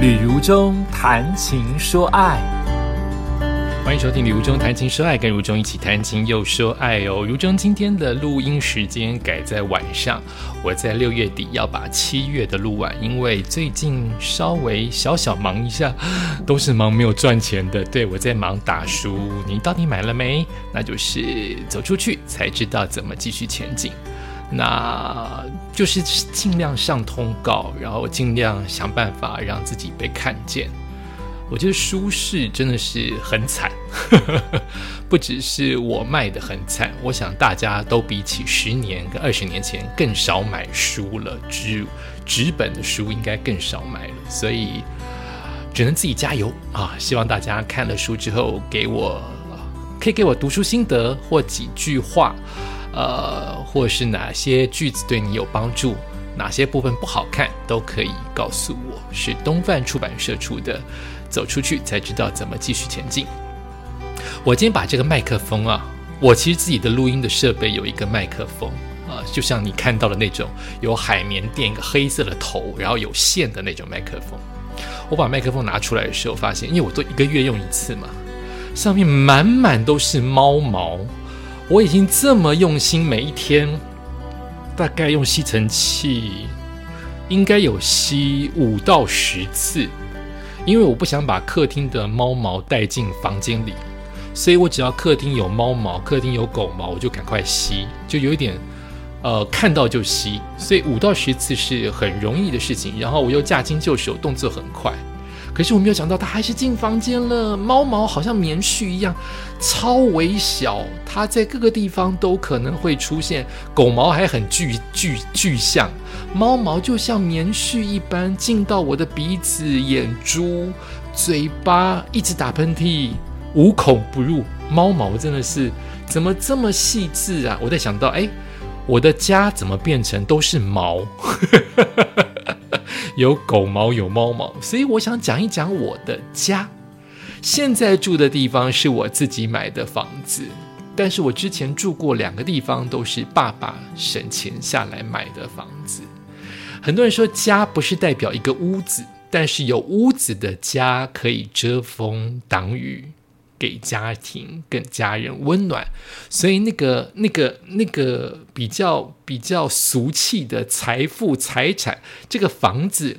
旅如中谈情说爱，欢迎收听《旅如中谈情说爱》，跟如中一起谈情又说爱哦。如中今天的录音时间改在晚上，我在六月底要把七月的录完，因为最近稍微小小忙一下，都是忙没有赚钱的。对我在忙打书，你到底买了没？那就是走出去才知道怎么继续前进。那就是尽量上通告，然后尽量想办法让自己被看见。我觉得舒适真的是很惨，不只是我卖的很惨，我想大家都比起十年跟二十年前更少买书了，纸纸本的书应该更少买了，所以只能自己加油啊！希望大家看了书之后，给我可以给我读书心得或几句话。呃，或是哪些句子对你有帮助，哪些部分不好看，都可以告诉我。是东范出版社出的，走出去才知道怎么继续前进。我今天把这个麦克风啊，我其实自己的录音的设备有一个麦克风啊，就像你看到的那种有海绵垫一个黑色的头，然后有线的那种麦克风。我把麦克风拿出来的时候，发现因为我都一个月用一次嘛，上面满满都是猫毛。我已经这么用心，每一天大概用吸尘器应该有吸五到十次，因为我不想把客厅的猫毛带进房间里，所以我只要客厅有猫毛、客厅有狗毛，我就赶快吸，就有一点呃看到就吸，所以五到十次是很容易的事情。然后我又驾轻就熟，动作很快。可是我没有想到，它还是进房间了。猫毛好像棉絮一样，超微小，它在各个地方都可能会出现。狗毛还很具具具象，猫毛就像棉絮一般进到我的鼻子、眼珠、嘴巴，一直打喷嚏，无孔不入。猫毛真的是怎么这么细致啊？我在想到，哎，我的家怎么变成都是毛？有狗毛，有猫毛，所以我想讲一讲我的家。现在住的地方是我自己买的房子，但是我之前住过两个地方，都是爸爸省钱下来买的房子。很多人说家不是代表一个屋子，但是有屋子的家可以遮风挡雨。给家庭、跟家人温暖，所以那个、那个、那个比较比较俗气的财富、财产，这个房子。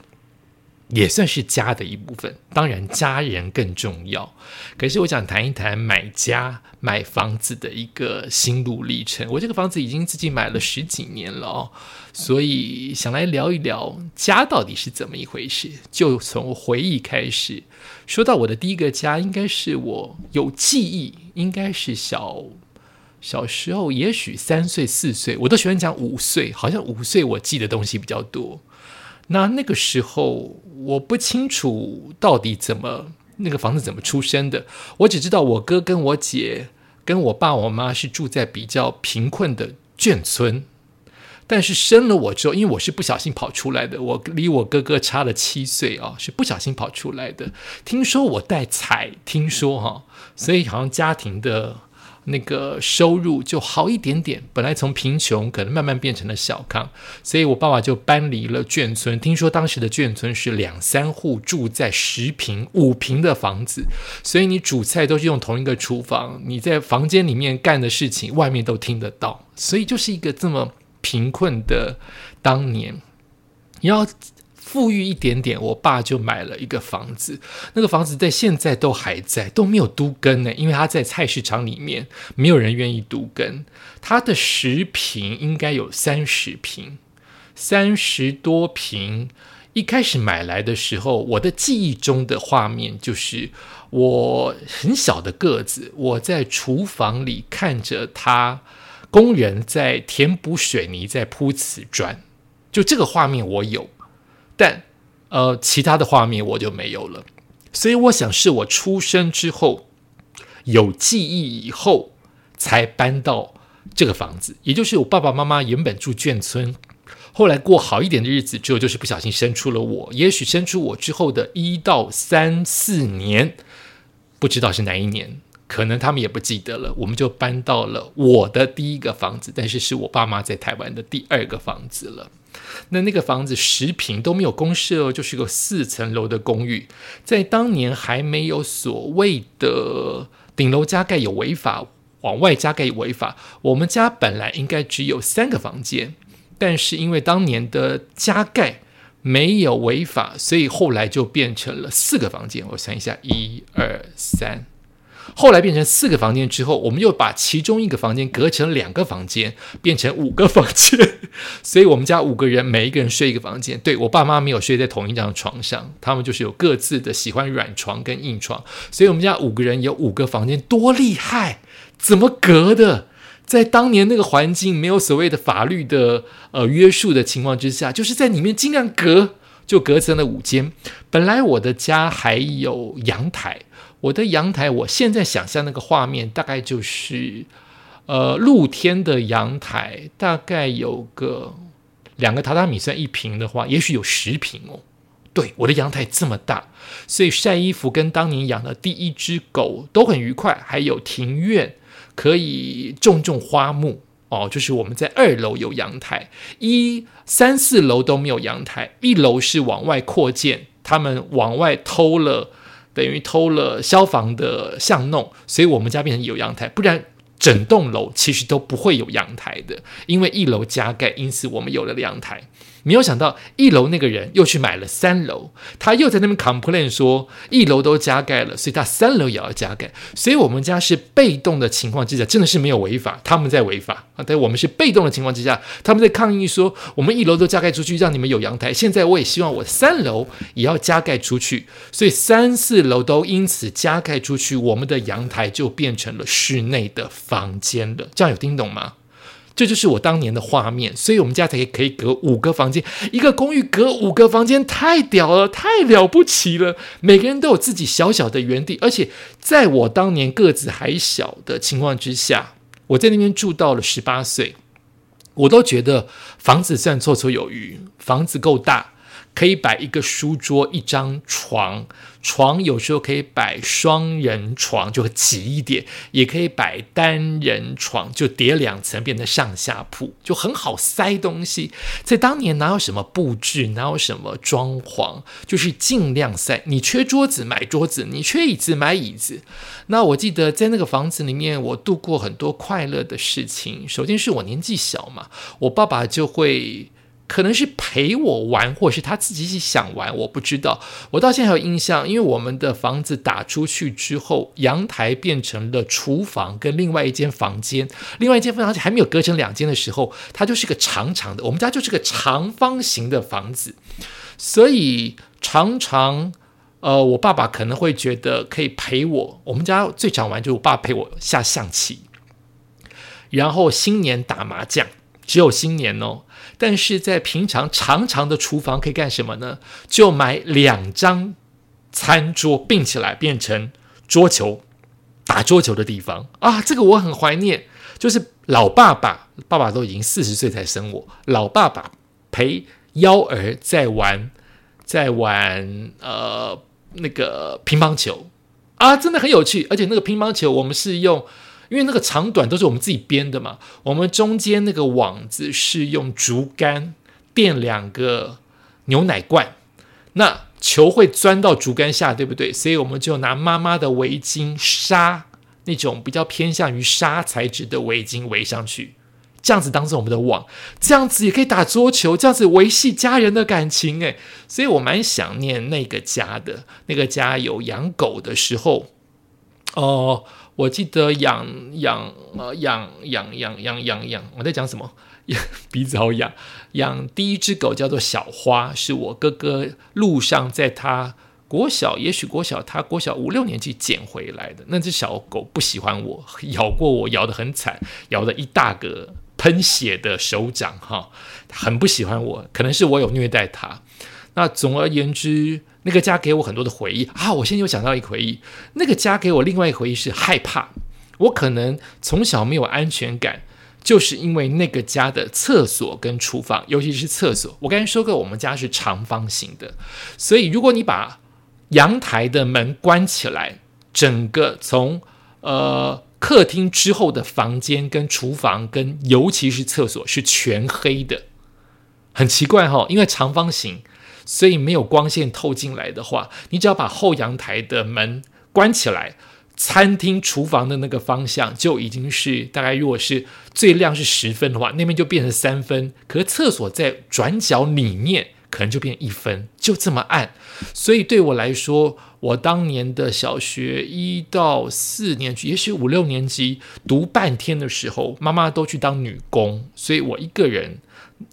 也算是家的一部分，当然家人更重要。可是我想谈一谈买家买房子的一个心路历程。我这个房子已经自己买了十几年了哦，所以想来聊一聊家到底是怎么一回事。就从回忆开始，说到我的第一个家，应该是我有记忆，应该是小小时候，也许三岁四岁，我都喜欢讲五岁，好像五岁我记的东西比较多。那那个时候我不清楚到底怎么那个房子怎么出生的，我只知道我哥跟我姐跟我爸我妈是住在比较贫困的眷村，但是生了我之后，因为我是不小心跑出来的，我离我哥哥差了七岁啊，是不小心跑出来的。听说我带彩，听说哈，所以好像家庭的。那个收入就好一点点，本来从贫穷可能慢慢变成了小康，所以我爸爸就搬离了眷村。听说当时的眷村是两三户住在十平、五平的房子，所以你煮菜都是用同一个厨房，你在房间里面干的事情，外面都听得到，所以就是一个这么贫困的当年，你要。富裕一点点，我爸就买了一个房子，那个房子在现在都还在，都没有都根呢，因为他在菜市场里面，没有人愿意都根。他的十平应该有三十平，三十多平。一开始买来的时候，我的记忆中的画面就是我很小的个子，我在厨房里看着他工人在填补水泥，在铺瓷砖，就这个画面我有。但，呃，其他的画面我就没有了，所以我想是我出生之后有记忆以后才搬到这个房子，也就是我爸爸妈妈原本住眷村，后来过好一点的日子之后，就是不小心生出了我，也许生出我之后的一到三四年，不知道是哪一年，可能他们也不记得了，我们就搬到了我的第一个房子，但是是我爸妈在台湾的第二个房子了。那那个房子十平都没有公设哦，就是个四层楼的公寓，在当年还没有所谓的顶楼加盖有违法，往外加盖有违法。我们家本来应该只有三个房间，但是因为当年的加盖没有违法，所以后来就变成了四个房间。我算一下，一二三。后来变成四个房间之后，我们又把其中一个房间隔成两个房间，变成五个房间。所以我们家五个人，每一个人睡一个房间。对我爸妈没有睡在同一张床上，他们就是有各自的喜欢软床跟硬床。所以我们家五个人有五个房间，多厉害！怎么隔的？在当年那个环境没有所谓的法律的呃约束的情况之下，就是在里面尽量隔，就隔成了五间。本来我的家还有阳台。我的阳台，我现在想象那个画面，大概就是，呃，露天的阳台，大概有个两个榻榻米算一平的话，也许有十平哦。对，我的阳台这么大，所以晒衣服跟当年养的第一只狗都很愉快，还有庭院可以种种花木哦。就是我们在二楼有阳台，一三四楼都没有阳台，一楼是往外扩建，他们往外偷了。等于偷了消防的巷弄，所以我们家变成有阳台，不然整栋楼其实都不会有阳台的，因为一楼加盖，因此我们有了阳台。没有想到一楼那个人又去买了三楼，他又在那边 complain 说一楼都加盖了，所以他三楼也要加盖。所以我们家是被动的情况之下，真的是没有违法，他们在违法啊！但我们是被动的情况之下，他们在抗议说我们一楼都加盖出去，让你们有阳台。现在我也希望我三楼也要加盖出去，所以三四楼都因此加盖出去，我们的阳台就变成了室内的房间了。这样有听懂吗？这就是我当年的画面，所以我们家才可以隔五个房间，一个公寓隔五个房间，太屌了，太了不起了！每个人都有自己小小的园地，而且在我当年个子还小的情况之下，我在那边住到了十八岁，我都觉得房子算绰绰有余，房子够大。可以摆一个书桌，一张床，床有时候可以摆双人床，就挤一点；也可以摆单人床，就叠两层，变成上下铺，就很好塞东西。在当年哪有什么布置，哪有什么装潢，就是尽量塞。你缺桌子买桌子，你缺椅子买椅子。那我记得在那个房子里面，我度过很多快乐的事情。首先是我年纪小嘛，我爸爸就会。可能是陪我玩，或是他自己想玩，我不知道。我到现在还有印象，因为我们的房子打出去之后，阳台变成了厨房跟另外一间房间，另外一间房间还没有隔成两间的时候，它就是个长长的。我们家就是个长方形的房子，所以常常，呃，我爸爸可能会觉得可以陪我。我们家最常玩就是我爸陪我下象棋，然后新年打麻将，只有新年哦。但是在平常长长的厨房可以干什么呢？就买两张餐桌并起来变成桌球打桌球的地方啊！这个我很怀念，就是老爸爸，爸爸都已经四十岁才生我，老爸爸陪幺儿在玩，在玩呃那个乒乓球啊，真的很有趣，而且那个乒乓球我们是用。因为那个长短都是我们自己编的嘛，我们中间那个网子是用竹竿垫两个牛奶罐，那球会钻到竹竿下，对不对？所以我们就拿妈妈的围巾纱那种比较偏向于纱材质的围巾围上去，这样子当做我们的网，这样子也可以打桌球，这样子维系家人的感情诶，所以我蛮想念那个家的，那个家有养狗的时候，哦。我记得养养呃养养养养养养，我在讲什么？鼻子好痒。养第一只狗叫做小花，是我哥哥路上在他国小，也许国小他国小五六年级捡回来的。那只小狗不喜欢我，咬过我，咬得很惨，咬了一大个喷血的手掌，哈，很不喜欢我。可能是我有虐待它。那总而言之。那个家给我很多的回忆啊！我现在又想到一个回忆，那个家给我另外一个回忆是害怕。我可能从小没有安全感，就是因为那个家的厕所跟厨房，尤其是厕所。我刚才说过，我们家是长方形的，所以如果你把阳台的门关起来，整个从呃客厅之后的房间跟厨房跟尤其是厕所是全黑的。很奇怪哈，因为长方形，所以没有光线透进来的话，你只要把后阳台的门关起来，餐厅厨房的那个方向就已经是大概，如果是最亮是十分的话，那边就变成三分。可是厕所在转角里面，可能就变一分，就这么暗。所以对我来说，我当年的小学一到四年级，也许五六年级读半天的时候，妈妈都去当女工，所以我一个人。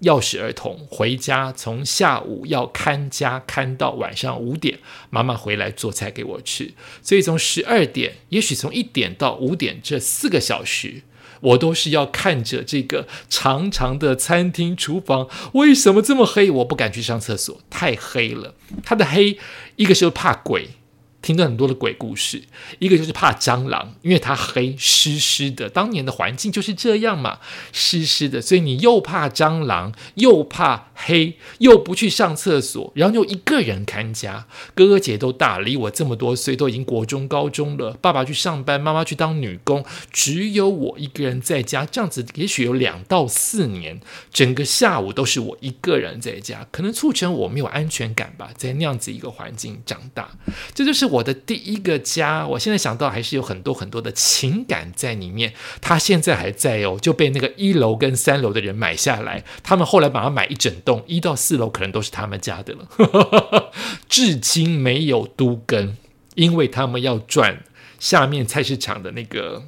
钥匙儿童回家，从下午要看家看到晚上五点，妈妈回来做菜给我吃。所以从十二点，也许从一点到五点这四个小时，我都是要看着这个长长的餐厅厨房。为什么这么黑？我不敢去上厕所，太黑了。它的黑，一个是怕鬼。听到很多的鬼故事，一个就是怕蟑螂，因为它黑湿湿的。当年的环境就是这样嘛，湿湿的，所以你又怕蟑螂，又怕黑，又不去上厕所，然后又一个人看家。哥哥姐都大，离我这么多岁，都已经国中、高中了。爸爸去上班，妈妈去当女工，只有我一个人在家。这样子也许有两到四年，整个下午都是我一个人在家，可能促成我没有安全感吧。在那样子一个环境长大，这就是。我的第一个家，我现在想到还是有很多很多的情感在里面。他现在还在哦，就被那个一楼跟三楼的人买下来。他们后来把它买一整栋，一到四楼可能都是他们家的了。至今没有都根，因为他们要赚下面菜市场的那个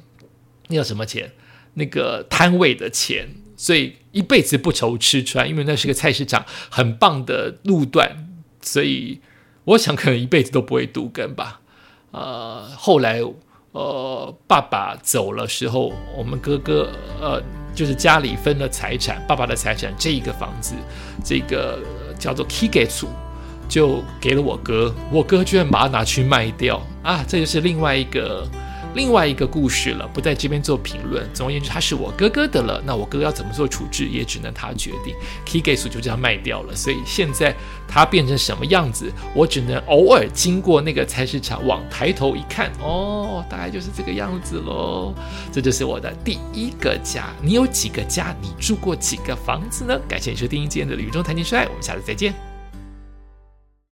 那叫什么钱？那个摊位的钱，所以一辈子不愁吃穿，因为那是个菜市场，很棒的路段，所以。我想可能一辈子都不会读根吧。呃，后来呃，爸爸走了时候，我们哥哥呃，就是家里分了财产，爸爸的财产这一个房子，这个叫做 k i g e t 就给了我哥，我哥居然把它拿去卖掉啊！这就是另外一个。另外一个故事了，不在这边做评论。总而言之，他是我哥哥的了。那我哥哥要怎么做处置，也只能他决定。Keygate 就这样卖掉了，所以现在他变成什么样子，我只能偶尔经过那个菜市场，往抬头一看，哦，大概就是这个样子喽。这就是我的第一个家。你有几个家？你住过几个房子呢？感谢你收听今天的《旅中谈情说爱》，我们下次再见。